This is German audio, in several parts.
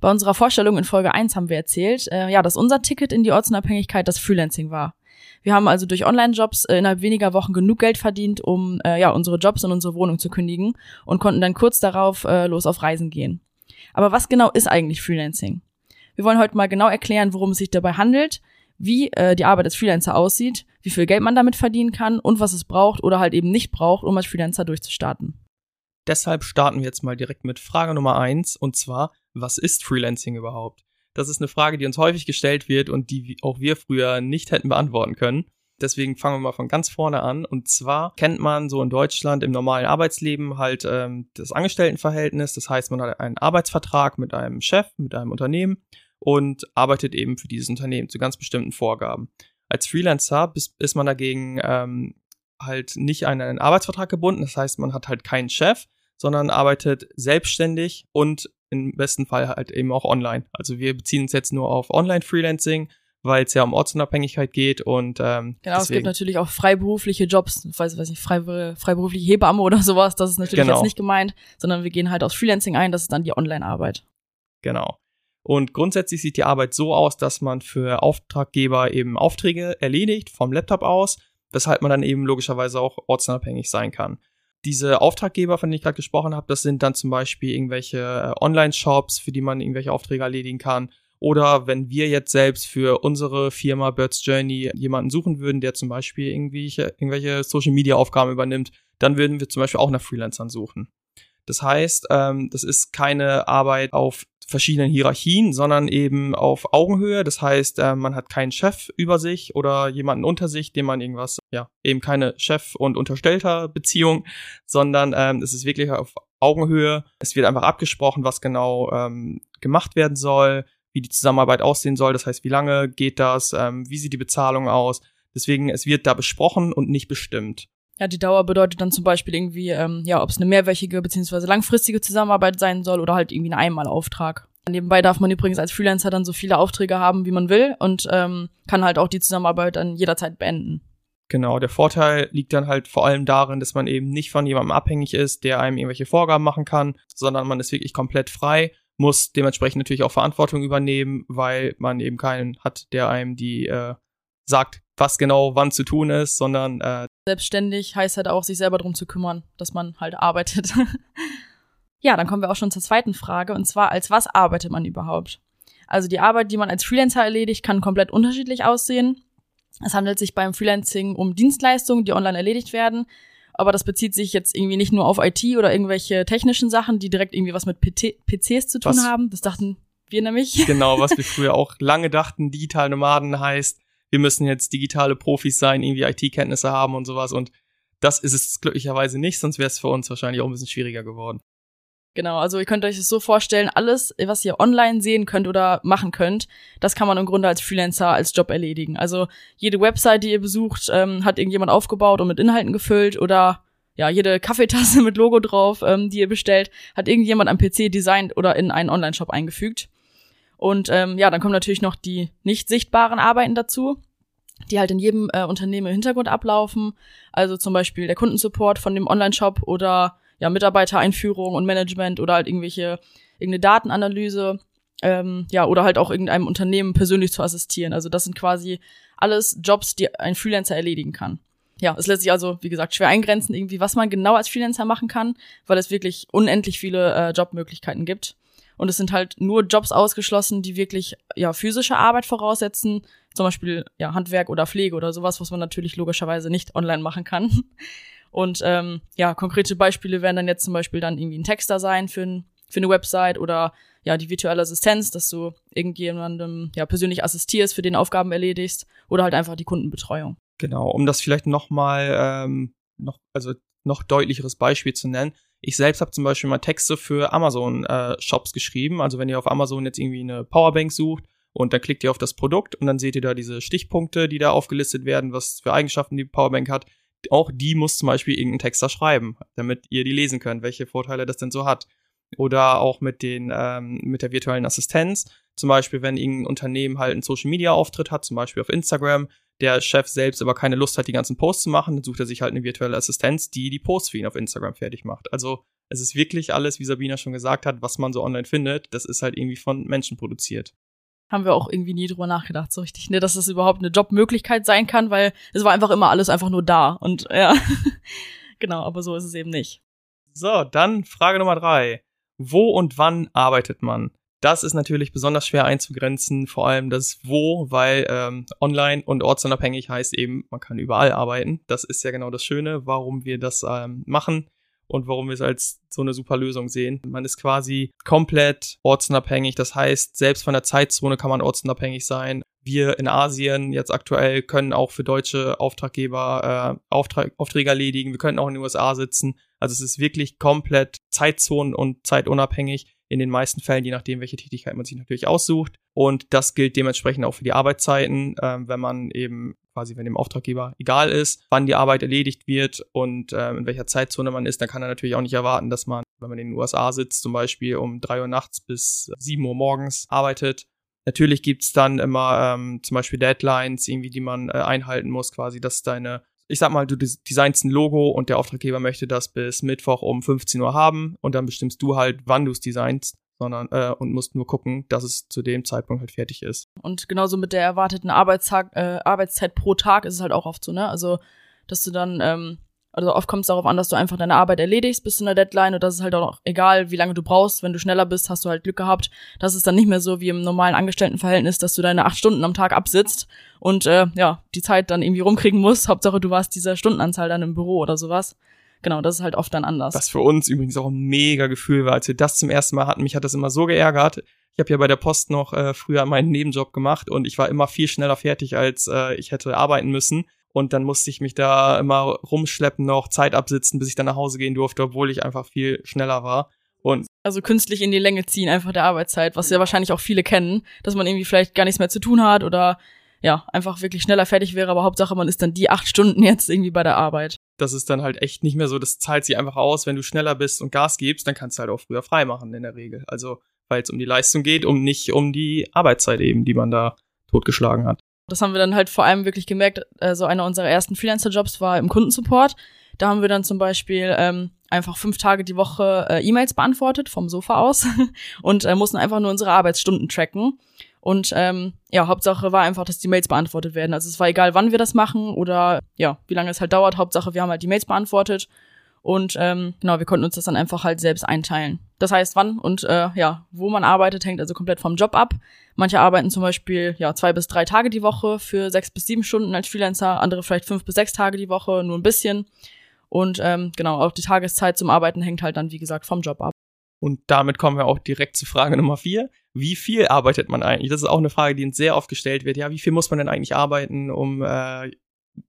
Bei unserer Vorstellung in Folge 1 haben wir erzählt, äh, ja, dass unser Ticket in die Ortsunabhängigkeit das Freelancing war. Wir haben also durch Online-Jobs äh, innerhalb weniger Wochen genug Geld verdient, um äh, ja unsere Jobs und unsere Wohnung zu kündigen und konnten dann kurz darauf äh, los auf Reisen gehen. Aber was genau ist eigentlich Freelancing? Wir wollen heute mal genau erklären, worum es sich dabei handelt, wie äh, die Arbeit als Freelancer aussieht, wie viel Geld man damit verdienen kann und was es braucht oder halt eben nicht braucht, um als Freelancer durchzustarten. Deshalb starten wir jetzt mal direkt mit Frage Nummer eins und zwar, was ist Freelancing überhaupt? Das ist eine Frage, die uns häufig gestellt wird und die auch wir früher nicht hätten beantworten können. Deswegen fangen wir mal von ganz vorne an. Und zwar kennt man so in Deutschland im normalen Arbeitsleben halt ähm, das Angestelltenverhältnis. Das heißt, man hat einen Arbeitsvertrag mit einem Chef, mit einem Unternehmen und arbeitet eben für dieses Unternehmen zu ganz bestimmten Vorgaben. Als Freelancer ist man dagegen ähm, halt nicht an einen Arbeitsvertrag gebunden. Das heißt, man hat halt keinen Chef, sondern arbeitet selbstständig und im besten Fall halt eben auch online. Also wir beziehen uns jetzt nur auf Online-Freelancing, weil es ja um Ortsunabhängigkeit geht und ähm, genau, deswegen. es gibt natürlich auch freiberufliche Jobs, ich weiß, weiß nicht, frei, freiberufliche Hebamme oder sowas, das ist natürlich genau. jetzt nicht gemeint, sondern wir gehen halt aus Freelancing ein, das ist dann die Online-Arbeit. Genau. Und grundsätzlich sieht die Arbeit so aus, dass man für Auftraggeber eben Aufträge erledigt vom Laptop aus, weshalb man dann eben logischerweise auch ortsunabhängig sein kann. Diese Auftraggeber, von denen ich gerade gesprochen habe, das sind dann zum Beispiel irgendwelche äh, Online-Shops, für die man irgendwelche Aufträge erledigen kann. Oder wenn wir jetzt selbst für unsere Firma Birds Journey jemanden suchen würden, der zum Beispiel irgendwelche, irgendwelche Social-Media-Aufgaben übernimmt, dann würden wir zum Beispiel auch nach Freelancern suchen. Das heißt, ähm, das ist keine Arbeit auf verschiedenen Hierarchien, sondern eben auf Augenhöhe. Das heißt, äh, man hat keinen Chef über sich oder jemanden unter sich, dem man irgendwas, ja, eben keine Chef- und Unterstellter Beziehung, sondern ähm, es ist wirklich auf Augenhöhe. Es wird einfach abgesprochen, was genau ähm, gemacht werden soll, wie die Zusammenarbeit aussehen soll. Das heißt, wie lange geht das, ähm, wie sieht die Bezahlung aus. Deswegen, es wird da besprochen und nicht bestimmt. Ja, die Dauer bedeutet dann zum Beispiel irgendwie, ähm, ja, ob es eine mehrwöchige bzw. langfristige Zusammenarbeit sein soll oder halt irgendwie ein Einmalauftrag. Nebenbei darf man übrigens als Freelancer dann so viele Aufträge haben, wie man will und ähm, kann halt auch die Zusammenarbeit dann jederzeit beenden. Genau, der Vorteil liegt dann halt vor allem darin, dass man eben nicht von jemandem abhängig ist, der einem irgendwelche Vorgaben machen kann, sondern man ist wirklich komplett frei, muss dementsprechend natürlich auch Verantwortung übernehmen, weil man eben keinen hat, der einem die äh, sagt, was genau wann zu tun ist, sondern äh, selbstständig heißt halt auch, sich selber drum zu kümmern, dass man halt arbeitet. ja, dann kommen wir auch schon zur zweiten Frage, und zwar, als was arbeitet man überhaupt? Also die Arbeit, die man als Freelancer erledigt, kann komplett unterschiedlich aussehen. Es handelt sich beim Freelancing um Dienstleistungen, die online erledigt werden. Aber das bezieht sich jetzt irgendwie nicht nur auf IT oder irgendwelche technischen Sachen, die direkt irgendwie was mit PC PCs zu tun was? haben. Das dachten wir nämlich. Genau, was wir früher auch lange dachten, digital Nomaden heißt, wir müssen jetzt digitale Profis sein, irgendwie IT-Kenntnisse haben und sowas. Und das ist es glücklicherweise nicht, sonst wäre es für uns wahrscheinlich auch ein bisschen schwieriger geworden. Genau, also ihr könnt euch das so vorstellen, alles, was ihr online sehen könnt oder machen könnt, das kann man im Grunde als Freelancer als Job erledigen. Also jede Website, die ihr besucht, ähm, hat irgendjemand aufgebaut und mit Inhalten gefüllt oder ja, jede Kaffeetasse mit Logo drauf, ähm, die ihr bestellt, hat irgendjemand am PC designt oder in einen Online-Shop eingefügt. Und ähm, ja, dann kommen natürlich noch die nicht sichtbaren Arbeiten dazu, die halt in jedem äh, Unternehmen im Hintergrund ablaufen. Also zum Beispiel der Kundensupport von dem Online-Shop oder ja, Mitarbeitereinführung und Management oder halt irgendwelche, irgendeine Datenanalyse, ähm, ja, oder halt auch irgendeinem Unternehmen persönlich zu assistieren. Also das sind quasi alles Jobs, die ein Freelancer erledigen kann. Ja, es lässt sich also, wie gesagt, schwer eingrenzen, irgendwie, was man genau als Freelancer machen kann, weil es wirklich unendlich viele äh, Jobmöglichkeiten gibt. Und es sind halt nur Jobs ausgeschlossen, die wirklich ja physische Arbeit voraussetzen, zum Beispiel ja Handwerk oder Pflege oder sowas, was man natürlich logischerweise nicht online machen kann. Und ähm, ja, konkrete Beispiele wären dann jetzt zum Beispiel dann irgendwie ein Texter sein für ein, für eine Website oder ja, die virtuelle Assistenz, dass du irgendjemandem ja persönlich assistierst, für den Aufgaben erledigst oder halt einfach die Kundenbetreuung. Genau, um das vielleicht nochmal ähm, noch, also noch deutlicheres Beispiel zu nennen. Ich selbst habe zum Beispiel mal Texte für Amazon-Shops äh, geschrieben. Also wenn ihr auf Amazon jetzt irgendwie eine Powerbank sucht und dann klickt ihr auf das Produkt und dann seht ihr da diese Stichpunkte, die da aufgelistet werden, was für Eigenschaften die Powerbank hat. Auch die muss zum Beispiel irgendein Texter schreiben, damit ihr die lesen könnt, welche Vorteile das denn so hat. Oder auch mit den ähm, mit der virtuellen Assistenz. Zum Beispiel, wenn irgendein Unternehmen halt einen Social Media Auftritt hat, zum Beispiel auf Instagram, der Chef selbst aber keine Lust hat, die ganzen Posts zu machen, dann sucht er sich halt eine virtuelle Assistenz, die die Posts für ihn auf Instagram fertig macht. Also es ist wirklich alles, wie Sabina schon gesagt hat, was man so online findet, das ist halt irgendwie von Menschen produziert. Haben wir auch irgendwie nie drüber nachgedacht, so richtig, ne, dass das überhaupt eine Jobmöglichkeit sein kann, weil es war einfach immer alles einfach nur da und ja, genau, aber so ist es eben nicht. So, dann Frage Nummer drei. Wo und wann arbeitet man? Das ist natürlich besonders schwer einzugrenzen, vor allem das Wo, weil ähm, online und ortsunabhängig heißt eben, man kann überall arbeiten. Das ist ja genau das Schöne, warum wir das ähm, machen und warum wir es als so eine super Lösung sehen. Man ist quasi komplett ortsunabhängig. Das heißt, selbst von der Zeitzone kann man ortsunabhängig sein. Wir in Asien jetzt aktuell können auch für deutsche Auftraggeber äh, Auftrag, Aufträge erledigen. Wir können auch in den USA sitzen. Also es ist wirklich komplett zeitzonen- und zeitunabhängig in den meisten Fällen, je nachdem, welche Tätigkeit man sich natürlich aussucht. Und das gilt dementsprechend auch für die Arbeitszeiten, äh, wenn man eben quasi, wenn dem Auftraggeber egal ist, wann die Arbeit erledigt wird und äh, in welcher Zeitzone man ist, dann kann er natürlich auch nicht erwarten, dass man, wenn man in den USA sitzt, zum Beispiel um drei Uhr nachts bis sieben Uhr morgens arbeitet. Natürlich gibt's dann immer ähm, zum Beispiel Deadlines, irgendwie, die man äh, einhalten muss, quasi, dass deine ich sag mal, du designst ein Logo und der Auftraggeber möchte das bis Mittwoch um 15 Uhr haben und dann bestimmst du halt, wann du es designst, sondern äh, und musst nur gucken, dass es zu dem Zeitpunkt halt fertig ist. Und genauso mit der erwarteten Arbeitstag, äh, Arbeitszeit pro Tag ist es halt auch oft so, ne? Also, dass du dann ähm, also oft kommt es darauf an, dass du einfach deine Arbeit erledigst bis zu einer Deadline und das ist halt auch egal, wie lange du brauchst. Wenn du schneller bist, hast du halt Glück gehabt. Das ist dann nicht mehr so wie im normalen Angestelltenverhältnis, dass du deine acht Stunden am Tag absitzt und äh, ja, die Zeit dann irgendwie rumkriegen musst. Hauptsache, du warst dieser Stundenanzahl dann im Büro oder sowas. Genau, das ist halt oft dann anders. Was für uns übrigens auch ein mega Gefühl war, als wir das zum ersten Mal hatten. Mich hat das immer so geärgert. Ich habe ja bei der Post noch äh, früher meinen Nebenjob gemacht und ich war immer viel schneller fertig, als äh, ich hätte arbeiten müssen. Und dann musste ich mich da immer rumschleppen, noch Zeit absitzen, bis ich dann nach Hause gehen durfte, obwohl ich einfach viel schneller war. Und also künstlich in die Länge ziehen, einfach der Arbeitszeit, was ja wahrscheinlich auch viele kennen, dass man irgendwie vielleicht gar nichts mehr zu tun hat oder ja, einfach wirklich schneller fertig wäre, aber Hauptsache man ist dann die acht Stunden jetzt irgendwie bei der Arbeit. Das ist dann halt echt nicht mehr so, das zahlt sich einfach aus, wenn du schneller bist und Gas gibst, dann kannst du halt auch früher frei machen in der Regel. Also, weil es um die Leistung geht, um nicht um die Arbeitszeit eben, die man da totgeschlagen hat. Das haben wir dann halt vor allem wirklich gemerkt. Also einer unserer ersten Freelancer-Jobs war im Kundensupport. Da haben wir dann zum Beispiel ähm, einfach fünf Tage die Woche äh, E-Mails beantwortet vom Sofa aus und äh, mussten einfach nur unsere Arbeitsstunden tracken. Und ähm, ja, Hauptsache war einfach, dass die Mails beantwortet werden. Also es war egal, wann wir das machen oder ja, wie lange es halt dauert. Hauptsache, wir haben halt die Mails beantwortet und ähm, genau, wir konnten uns das dann einfach halt selbst einteilen. Das heißt, wann und äh, ja, wo man arbeitet, hängt also komplett vom Job ab. Manche arbeiten zum Beispiel ja zwei bis drei Tage die Woche für sechs bis sieben Stunden als Freelancer, andere vielleicht fünf bis sechs Tage die Woche, nur ein bisschen. Und ähm, genau, auch die Tageszeit zum Arbeiten hängt halt dann, wie gesagt, vom Job ab. Und damit kommen wir auch direkt zu Frage Nummer vier. Wie viel arbeitet man eigentlich? Das ist auch eine Frage, die uns sehr oft gestellt wird. Ja, wie viel muss man denn eigentlich arbeiten, um äh,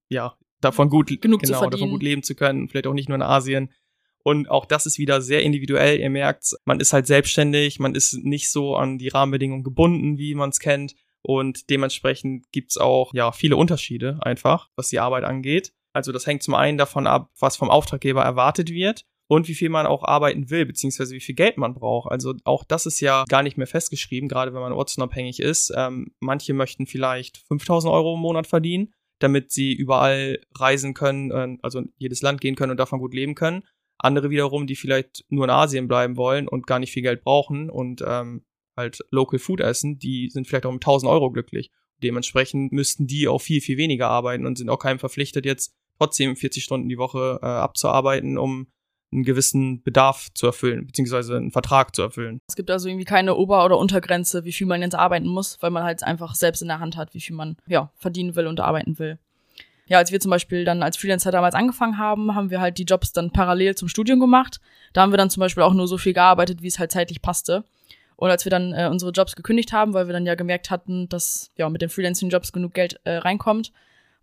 ja davon gut, genug genau, zu verdienen. davon gut leben zu können, vielleicht auch nicht nur in Asien. Und auch das ist wieder sehr individuell. Ihr merkt, man ist halt selbstständig, man ist nicht so an die Rahmenbedingungen gebunden, wie man es kennt. Und dementsprechend gibt's auch ja viele Unterschiede einfach, was die Arbeit angeht. Also das hängt zum einen davon ab, was vom Auftraggeber erwartet wird und wie viel man auch arbeiten will, beziehungsweise wie viel Geld man braucht. Also auch das ist ja gar nicht mehr festgeschrieben, gerade wenn man ortsunabhängig ist. Ähm, manche möchten vielleicht 5000 Euro im Monat verdienen damit sie überall reisen können, äh, also in jedes Land gehen können und davon gut leben können. Andere wiederum, die vielleicht nur in Asien bleiben wollen und gar nicht viel Geld brauchen und ähm, halt Local Food essen, die sind vielleicht auch mit 1000 Euro glücklich. Dementsprechend müssten die auch viel, viel weniger arbeiten und sind auch keinem verpflichtet, jetzt trotzdem 40 Stunden die Woche äh, abzuarbeiten, um einen gewissen Bedarf zu erfüllen, beziehungsweise einen Vertrag zu erfüllen. Es gibt also irgendwie keine Ober- oder Untergrenze, wie viel man jetzt arbeiten muss, weil man halt einfach selbst in der Hand hat, wie viel man ja verdienen will und arbeiten will. Ja, als wir zum Beispiel dann als Freelancer damals angefangen haben, haben wir halt die Jobs dann parallel zum Studium gemacht. Da haben wir dann zum Beispiel auch nur so viel gearbeitet, wie es halt zeitlich passte. Und als wir dann äh, unsere Jobs gekündigt haben, weil wir dann ja gemerkt hatten, dass ja mit den Freelancing-Jobs genug Geld äh, reinkommt,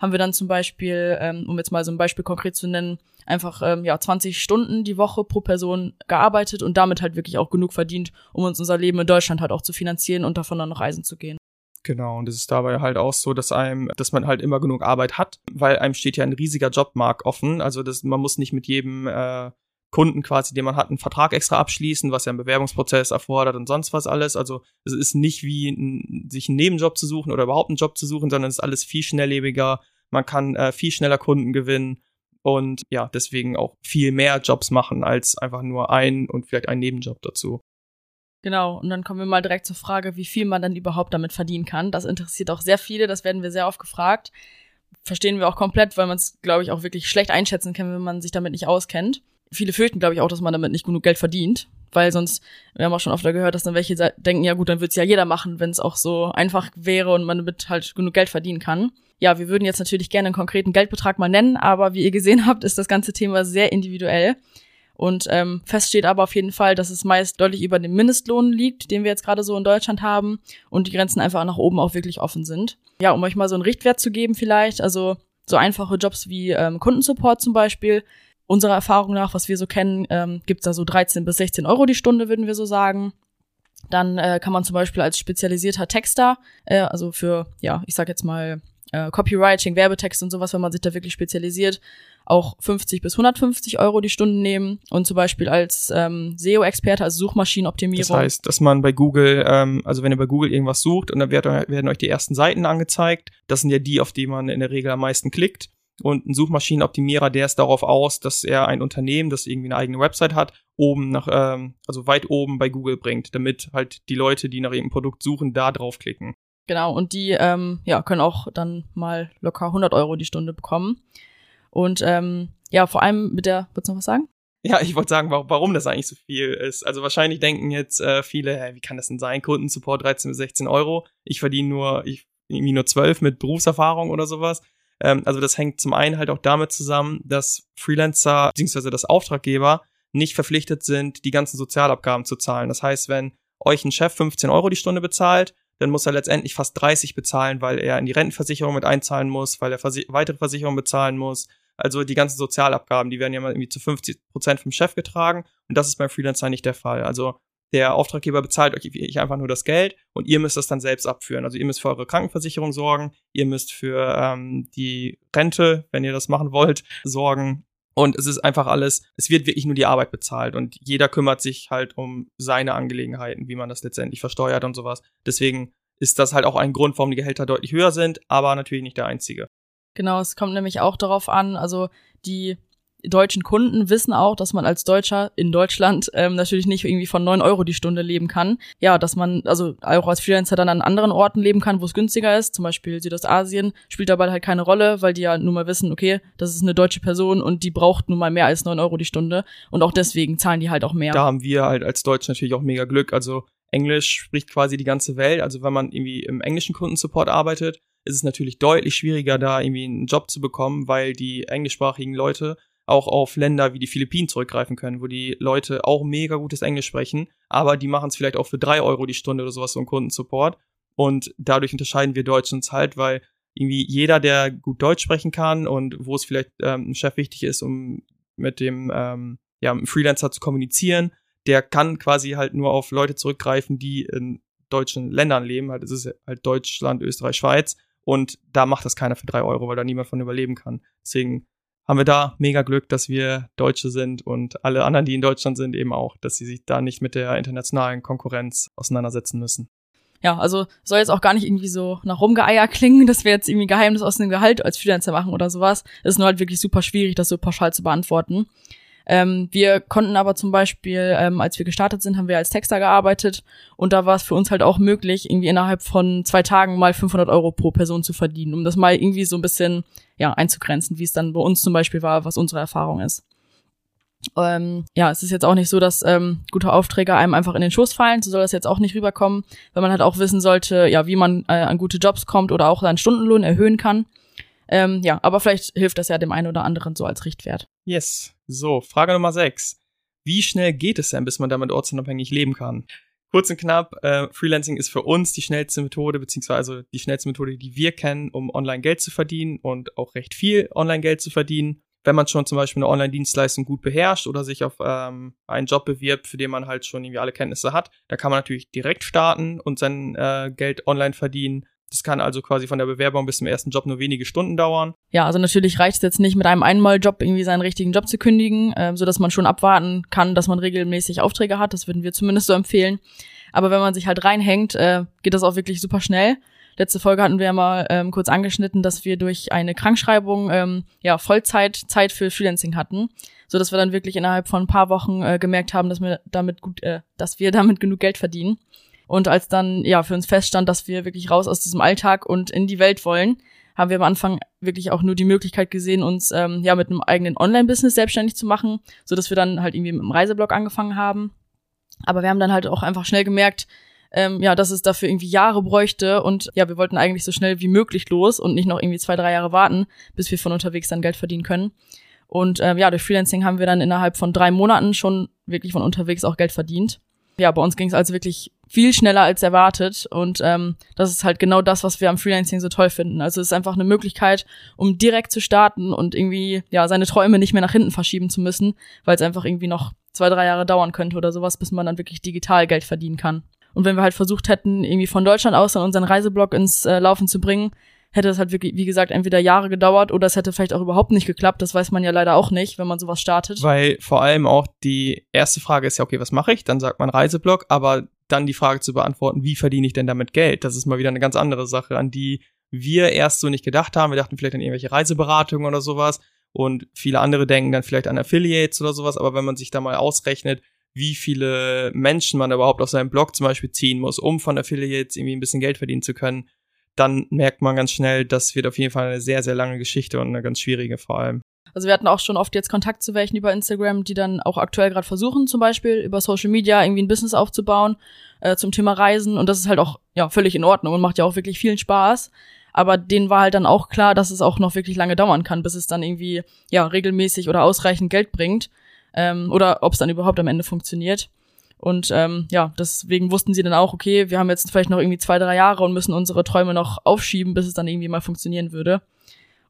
haben wir dann zum Beispiel, ähm, um jetzt mal so ein Beispiel konkret zu nennen, einfach ähm, ja 20 Stunden die Woche pro Person gearbeitet und damit halt wirklich auch genug verdient, um uns unser Leben in Deutschland halt auch zu finanzieren und davon dann noch reisen zu gehen. Genau, und es ist dabei halt auch so, dass einem, dass man halt immer genug Arbeit hat, weil einem steht ja ein riesiger Jobmarkt offen. Also das, man muss nicht mit jedem äh, Kunden quasi, den man hat, einen Vertrag extra abschließen, was ja einen Bewerbungsprozess erfordert und sonst was alles. Also es ist nicht wie ein, sich einen Nebenjob zu suchen oder überhaupt einen Job zu suchen, sondern es ist alles viel schnelllebiger. Man kann äh, viel schneller Kunden gewinnen und ja, deswegen auch viel mehr Jobs machen als einfach nur ein und vielleicht ein Nebenjob dazu. Genau, und dann kommen wir mal direkt zur Frage, wie viel man dann überhaupt damit verdienen kann. Das interessiert auch sehr viele, das werden wir sehr oft gefragt. Verstehen wir auch komplett, weil man es, glaube ich, auch wirklich schlecht einschätzen kann, wenn man sich damit nicht auskennt. Viele fürchten, glaube ich, auch, dass man damit nicht genug Geld verdient, weil sonst, wir haben auch schon oft gehört, dass dann welche denken, ja gut, dann wird es ja jeder machen, wenn es auch so einfach wäre und man damit halt genug Geld verdienen kann. Ja, wir würden jetzt natürlich gerne einen konkreten Geldbetrag mal nennen, aber wie ihr gesehen habt, ist das ganze Thema sehr individuell. Und ähm, fest steht aber auf jeden Fall, dass es meist deutlich über dem Mindestlohn liegt, den wir jetzt gerade so in Deutschland haben und die Grenzen einfach nach oben auch wirklich offen sind. Ja, um euch mal so einen Richtwert zu geben vielleicht, also so einfache Jobs wie ähm, Kundensupport zum Beispiel, unserer Erfahrung nach, was wir so kennen, ähm, gibt da so 13 bis 16 Euro die Stunde, würden wir so sagen. Dann äh, kann man zum Beispiel als spezialisierter Texter, äh, also für, ja, ich sag jetzt mal äh, Copywriting, Werbetext und sowas, wenn man sich da wirklich spezialisiert, auch 50 bis 150 Euro die Stunde nehmen und zum Beispiel als ähm, SEO-Experte, also Suchmaschinenoptimierung. Das heißt, dass man bei Google, ähm, also wenn ihr bei Google irgendwas sucht und dann werden, werden euch die ersten Seiten angezeigt, das sind ja die, auf die man in der Regel am meisten klickt. Und ein Suchmaschinenoptimierer, der ist darauf aus, dass er ein Unternehmen, das irgendwie eine eigene Website hat, oben nach, ähm, also weit oben bei Google bringt, damit halt die Leute, die nach irgendeinem Produkt suchen, da draufklicken. Genau, und die ähm, ja, können auch dann mal locker 100 Euro die Stunde bekommen. Und ähm, ja, vor allem mit der, würdest du noch was sagen? Ja, ich wollte sagen, warum das eigentlich so viel ist. Also wahrscheinlich denken jetzt äh, viele, hey, wie kann das denn sein? Kundensupport 13 bis 16 Euro. Ich verdiene nur, ich irgendwie nur 12 mit Berufserfahrung oder sowas. Ähm, also das hängt zum einen halt auch damit zusammen, dass Freelancer bzw. das Auftraggeber nicht verpflichtet sind, die ganzen Sozialabgaben zu zahlen. Das heißt, wenn euch ein Chef 15 Euro die Stunde bezahlt, dann muss er letztendlich fast 30 bezahlen, weil er in die Rentenversicherung mit einzahlen muss, weil er Versi weitere Versicherungen bezahlen muss, also die ganzen Sozialabgaben, die werden ja mal irgendwie zu 50 Prozent vom Chef getragen und das ist beim Freelancer nicht der Fall. Also der Auftraggeber bezahlt euch einfach nur das Geld und ihr müsst das dann selbst abführen. Also ihr müsst für eure Krankenversicherung sorgen, ihr müsst für ähm, die Rente, wenn ihr das machen wollt, sorgen. Und es ist einfach alles, es wird wirklich nur die Arbeit bezahlt und jeder kümmert sich halt um seine Angelegenheiten, wie man das letztendlich versteuert und sowas. Deswegen ist das halt auch ein Grund, warum die Gehälter deutlich höher sind, aber natürlich nicht der einzige. Genau, es kommt nämlich auch darauf an, also die deutschen Kunden wissen auch, dass man als Deutscher in Deutschland ähm, natürlich nicht irgendwie von neun Euro die Stunde leben kann. Ja, dass man also auch als Freelancer dann an anderen Orten leben kann, wo es günstiger ist. Zum Beispiel Südostasien spielt dabei halt keine Rolle, weil die ja nun mal wissen, okay, das ist eine deutsche Person und die braucht nun mal mehr als neun Euro die Stunde. Und auch deswegen zahlen die halt auch mehr. Da haben wir halt als Deutsche natürlich auch mega Glück. Also Englisch spricht quasi die ganze Welt. Also wenn man irgendwie im englischen Kundensupport arbeitet, ist es natürlich deutlich schwieriger, da irgendwie einen Job zu bekommen, weil die englischsprachigen Leute auch auf Länder wie die Philippinen zurückgreifen können, wo die Leute auch mega gutes Englisch sprechen, aber die machen es vielleicht auch für drei Euro die Stunde oder sowas so einen Kundensupport. Und dadurch unterscheiden wir Deutschen uns halt, weil irgendwie jeder, der gut Deutsch sprechen kann und wo es vielleicht ähm, ein Chef wichtig ist, um mit dem ähm, ja, Freelancer zu kommunizieren, der kann quasi halt nur auf Leute zurückgreifen, die in deutschen Ländern leben. Halt, es ist halt Deutschland, Österreich, Schweiz. Und da macht das keiner für drei Euro, weil da niemand von überleben kann. Deswegen haben wir da mega Glück, dass wir Deutsche sind und alle anderen, die in Deutschland sind, eben auch, dass sie sich da nicht mit der internationalen Konkurrenz auseinandersetzen müssen. Ja, also soll jetzt auch gar nicht irgendwie so nach Rumgeeier klingen, dass wir jetzt irgendwie Geheimnis aus dem Gehalt als Freelancer machen oder sowas. Es ist nur halt wirklich super schwierig, das so pauschal zu beantworten. Ähm, wir konnten aber zum Beispiel, ähm, als wir gestartet sind, haben wir als Texter gearbeitet und da war es für uns halt auch möglich, irgendwie innerhalb von zwei Tagen mal 500 Euro pro Person zu verdienen, um das mal irgendwie so ein bisschen ja einzugrenzen, wie es dann bei uns zum Beispiel war, was unsere Erfahrung ist. Ähm, ja, es ist jetzt auch nicht so, dass ähm, gute Aufträge einem einfach in den Schoß fallen. So soll das jetzt auch nicht rüberkommen, weil man halt auch wissen sollte, ja, wie man äh, an gute Jobs kommt oder auch seinen Stundenlohn erhöhen kann. Ähm, ja, aber vielleicht hilft das ja dem einen oder anderen so als Richtwert. Yes. So, Frage Nummer 6. Wie schnell geht es denn, bis man damit ortsunabhängig leben kann? Kurz und knapp, äh, Freelancing ist für uns die schnellste Methode, beziehungsweise die schnellste Methode, die wir kennen, um online Geld zu verdienen und auch recht viel online Geld zu verdienen. Wenn man schon zum Beispiel eine Online-Dienstleistung gut beherrscht oder sich auf ähm, einen Job bewirbt, für den man halt schon irgendwie alle Kenntnisse hat, da kann man natürlich direkt starten und sein äh, Geld online verdienen. Das kann also quasi von der Bewerbung bis zum ersten Job nur wenige Stunden dauern. Ja, also natürlich reicht es jetzt nicht mit einem Einmaljob irgendwie seinen richtigen Job zu kündigen, äh, so dass man schon abwarten kann, dass man regelmäßig Aufträge hat. Das würden wir zumindest so empfehlen. Aber wenn man sich halt reinhängt, äh, geht das auch wirklich super schnell. Letzte Folge hatten wir ja mal ähm, kurz angeschnitten, dass wir durch eine Krankschreibung ähm, ja Vollzeit Zeit für Freelancing hatten, so dass wir dann wirklich innerhalb von ein paar Wochen äh, gemerkt haben, dass wir damit gut, äh, dass wir damit genug Geld verdienen. Und als dann ja für uns feststand, dass wir wirklich raus aus diesem Alltag und in die Welt wollen, haben wir am Anfang wirklich auch nur die Möglichkeit gesehen, uns ähm, ja mit einem eigenen Online-Business selbstständig zu machen, so dass wir dann halt irgendwie mit einem Reiseblog angefangen haben. Aber wir haben dann halt auch einfach schnell gemerkt, ähm, ja, dass es dafür irgendwie Jahre bräuchte und ja, wir wollten eigentlich so schnell wie möglich los und nicht noch irgendwie zwei, drei Jahre warten, bis wir von unterwegs dann Geld verdienen können. Und ähm, ja, durch Freelancing haben wir dann innerhalb von drei Monaten schon wirklich von unterwegs auch Geld verdient. Ja, bei uns ging es also wirklich viel schneller als erwartet. Und ähm, das ist halt genau das, was wir am Freelancing so toll finden. Also es ist einfach eine Möglichkeit, um direkt zu starten und irgendwie ja seine Träume nicht mehr nach hinten verschieben zu müssen, weil es einfach irgendwie noch zwei, drei Jahre dauern könnte oder sowas, bis man dann wirklich digital Geld verdienen kann. Und wenn wir halt versucht hätten, irgendwie von Deutschland aus dann unseren Reiseblog ins äh, Laufen zu bringen, hätte es halt wirklich, wie gesagt, entweder Jahre gedauert oder es hätte vielleicht auch überhaupt nicht geklappt. Das weiß man ja leider auch nicht, wenn man sowas startet. Weil vor allem auch die erste Frage ist ja, okay, was mache ich? Dann sagt man Reiseblog, aber dann die Frage zu beantworten, wie verdiene ich denn damit Geld? Das ist mal wieder eine ganz andere Sache, an die wir erst so nicht gedacht haben. Wir dachten vielleicht an irgendwelche Reiseberatungen oder sowas und viele andere denken dann vielleicht an Affiliates oder sowas, aber wenn man sich da mal ausrechnet, wie viele Menschen man überhaupt auf seinem Blog zum Beispiel ziehen muss, um von Affiliates irgendwie ein bisschen Geld verdienen zu können, dann merkt man ganz schnell, das wird auf jeden Fall eine sehr, sehr lange Geschichte und eine ganz schwierige vor allem. Also wir hatten auch schon oft jetzt Kontakt zu welchen über Instagram, die dann auch aktuell gerade versuchen, zum Beispiel über Social Media irgendwie ein Business aufzubauen äh, zum Thema Reisen. Und das ist halt auch ja völlig in Ordnung und macht ja auch wirklich vielen Spaß. Aber denen war halt dann auch klar, dass es auch noch wirklich lange dauern kann, bis es dann irgendwie ja regelmäßig oder ausreichend Geld bringt ähm, oder ob es dann überhaupt am Ende funktioniert. Und ähm, ja, deswegen wussten sie dann auch, okay, wir haben jetzt vielleicht noch irgendwie zwei, drei Jahre und müssen unsere Träume noch aufschieben, bis es dann irgendwie mal funktionieren würde.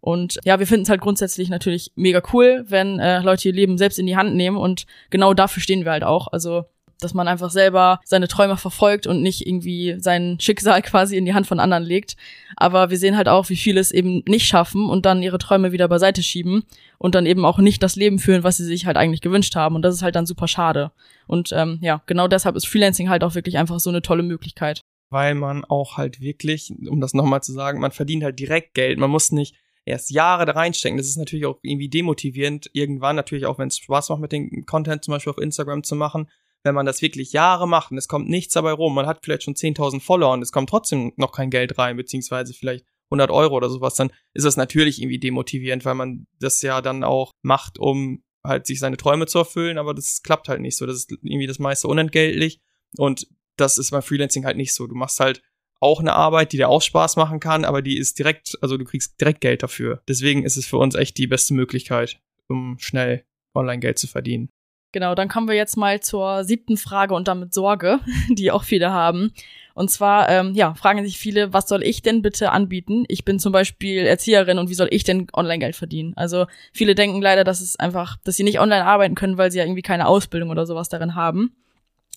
Und ja, wir finden es halt grundsätzlich natürlich mega cool, wenn äh, Leute ihr Leben selbst in die Hand nehmen und genau dafür stehen wir halt auch. Also dass man einfach selber seine Träume verfolgt und nicht irgendwie sein Schicksal quasi in die Hand von anderen legt. Aber wir sehen halt auch, wie viele es eben nicht schaffen und dann ihre Träume wieder beiseite schieben und dann eben auch nicht das Leben führen, was sie sich halt eigentlich gewünscht haben. Und das ist halt dann super schade. Und ähm, ja, genau deshalb ist Freelancing halt auch wirklich einfach so eine tolle Möglichkeit. Weil man auch halt wirklich, um das nochmal zu sagen, man verdient halt direkt Geld. Man muss nicht erst Jahre da reinstecken. Das ist natürlich auch irgendwie demotivierend, irgendwann natürlich auch, wenn es Spaß macht, mit dem Content zum Beispiel auf Instagram zu machen wenn man das wirklich Jahre macht und es kommt nichts dabei rum, man hat vielleicht schon 10.000 Follower und es kommt trotzdem noch kein Geld rein, beziehungsweise vielleicht 100 Euro oder sowas, dann ist das natürlich irgendwie demotivierend, weil man das ja dann auch macht, um halt sich seine Träume zu erfüllen, aber das klappt halt nicht so. Das ist irgendwie das meiste unentgeltlich und das ist beim Freelancing halt nicht so. Du machst halt auch eine Arbeit, die dir auch Spaß machen kann, aber die ist direkt, also du kriegst direkt Geld dafür. Deswegen ist es für uns echt die beste Möglichkeit, um schnell Online-Geld zu verdienen. Genau, dann kommen wir jetzt mal zur siebten Frage und damit Sorge, die auch viele haben. Und zwar, ähm, ja, fragen sich viele, was soll ich denn bitte anbieten? Ich bin zum Beispiel Erzieherin und wie soll ich denn Online-Geld verdienen? Also viele denken leider, dass es einfach, dass sie nicht online arbeiten können, weil sie ja irgendwie keine Ausbildung oder sowas darin haben.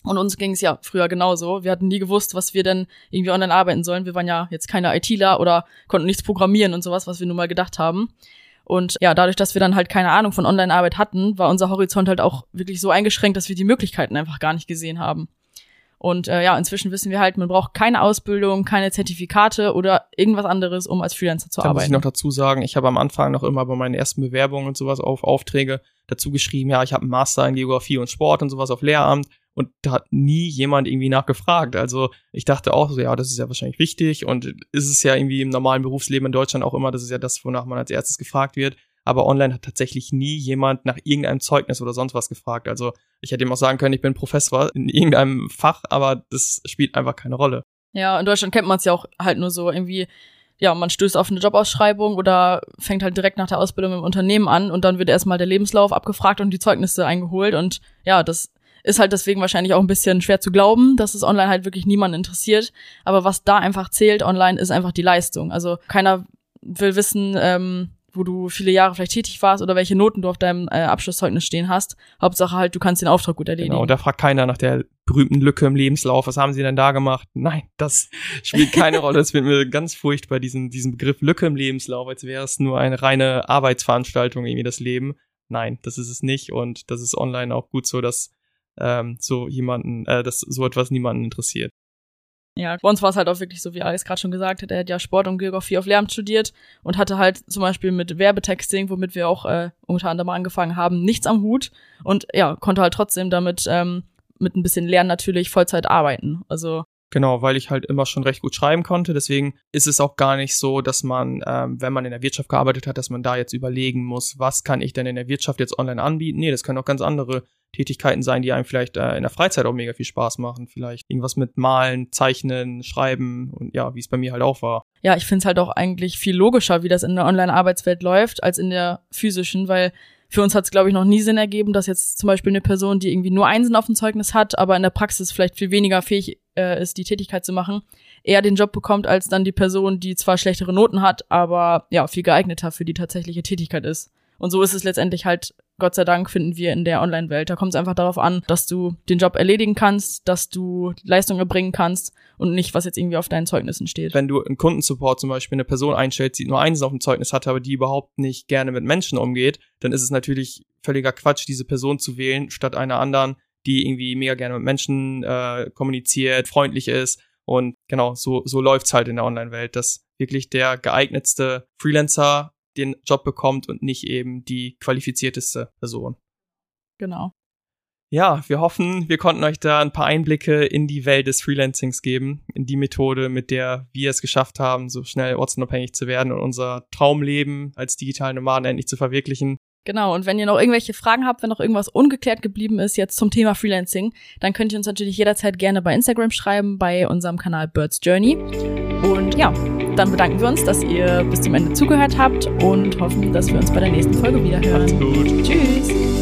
Und uns ging es ja früher genauso. Wir hatten nie gewusst, was wir denn irgendwie online arbeiten sollen. Wir waren ja jetzt keine ITler oder konnten nichts programmieren und sowas, was wir nun mal gedacht haben. Und ja, dadurch, dass wir dann halt keine Ahnung von Online-Arbeit hatten, war unser Horizont halt auch wirklich so eingeschränkt, dass wir die Möglichkeiten einfach gar nicht gesehen haben. Und äh, ja, inzwischen wissen wir halt, man braucht keine Ausbildung, keine Zertifikate oder irgendwas anderes, um als Freelancer zu da arbeiten. Muss ich noch dazu sagen, ich habe am Anfang noch immer bei meinen ersten Bewerbungen und sowas auf Aufträge dazu geschrieben, ja, ich habe einen Master in Geografie und Sport und sowas auf Lehramt und da hat nie jemand irgendwie nachgefragt. Also ich dachte auch so, ja, das ist ja wahrscheinlich wichtig und ist es ja irgendwie im normalen Berufsleben in Deutschland auch immer, das ist ja das, wonach man als erstes gefragt wird. Aber online hat tatsächlich nie jemand nach irgendeinem Zeugnis oder sonst was gefragt. Also ich hätte ihm auch sagen können, ich bin Professor in irgendeinem Fach, aber das spielt einfach keine Rolle. Ja, in Deutschland kennt man es ja auch halt nur so irgendwie ja, man stößt auf eine Jobausschreibung oder fängt halt direkt nach der Ausbildung im Unternehmen an und dann wird erstmal der Lebenslauf abgefragt und die Zeugnisse eingeholt und ja, das ist halt deswegen wahrscheinlich auch ein bisschen schwer zu glauben, dass es online halt wirklich niemanden interessiert. Aber was da einfach zählt online, ist einfach die Leistung. Also keiner will wissen, ähm, wo du viele Jahre vielleicht tätig warst oder welche Noten du auf deinem äh, Abschlusszeugnis stehen hast. Hauptsache halt, du kannst den Auftrag gut erledigen. Genau, und da fragt keiner nach der berühmten Lücke im Lebenslauf. Was haben sie denn da gemacht? Nein, das spielt keine Rolle. Es wird mir ganz furchtbar, diesen, diesen Begriff Lücke im Lebenslauf, als wäre es nur eine reine Arbeitsveranstaltung, irgendwie das Leben. Nein, das ist es nicht und das ist online auch gut so, dass ähm, so jemanden, äh, dass so etwas niemanden interessiert. Ja, bei uns war es halt auch wirklich so, wie Alex gerade schon gesagt hat, er hat ja Sport und Geografie auf Lehramt studiert und hatte halt zum Beispiel mit Werbetexting, womit wir auch äh, unter anderem angefangen haben, nichts am Hut und ja, konnte halt trotzdem damit ähm, mit ein bisschen Lernen natürlich Vollzeit arbeiten. Also Genau, weil ich halt immer schon recht gut schreiben konnte. Deswegen ist es auch gar nicht so, dass man, ähm, wenn man in der Wirtschaft gearbeitet hat, dass man da jetzt überlegen muss, was kann ich denn in der Wirtschaft jetzt online anbieten. Nee, das können auch ganz andere Tätigkeiten sein, die einem vielleicht äh, in der Freizeit auch mega viel Spaß machen. Vielleicht irgendwas mit Malen, Zeichnen, Schreiben und ja, wie es bei mir halt auch war. Ja, ich finde es halt auch eigentlich viel logischer, wie das in der Online-Arbeitswelt läuft, als in der physischen, weil für uns hat es, glaube ich, noch nie Sinn ergeben, dass jetzt zum Beispiel eine Person, die irgendwie nur Einsen auf dem Zeugnis hat, aber in der Praxis vielleicht viel weniger fähig äh, ist, die Tätigkeit zu machen, eher den Job bekommt, als dann die Person, die zwar schlechtere Noten hat, aber ja, viel geeigneter für die tatsächliche Tätigkeit ist. Und so ist es letztendlich halt Gott sei Dank finden wir in der Online-Welt. Da kommt es einfach darauf an, dass du den Job erledigen kannst, dass du Leistung erbringen kannst und nicht, was jetzt irgendwie auf deinen Zeugnissen steht. Wenn du im Kundensupport zum Beispiel eine Person einstellst, die nur eins auf dem Zeugnis hat, aber die überhaupt nicht gerne mit Menschen umgeht, dann ist es natürlich völliger Quatsch, diese Person zu wählen, statt einer anderen, die irgendwie mega gerne mit Menschen äh, kommuniziert, freundlich ist. Und genau, so, so läuft's halt in der Online-Welt, dass wirklich der geeignetste Freelancer den Job bekommt und nicht eben die qualifizierteste Person. Genau. Ja, wir hoffen, wir konnten euch da ein paar Einblicke in die Welt des Freelancings geben, in die Methode, mit der wir es geschafft haben, so schnell ortsunabhängig zu werden und unser Traumleben als digitale Nomaden endlich zu verwirklichen. Genau, und wenn ihr noch irgendwelche Fragen habt, wenn noch irgendwas ungeklärt geblieben ist jetzt zum Thema Freelancing, dann könnt ihr uns natürlich jederzeit gerne bei Instagram schreiben, bei unserem Kanal Birds Journey. Und ja, dann bedanken wir uns, dass ihr bis zum Ende zugehört habt und hoffen, dass wir uns bei der nächsten Folge wieder hören. Macht's gut. Tschüss.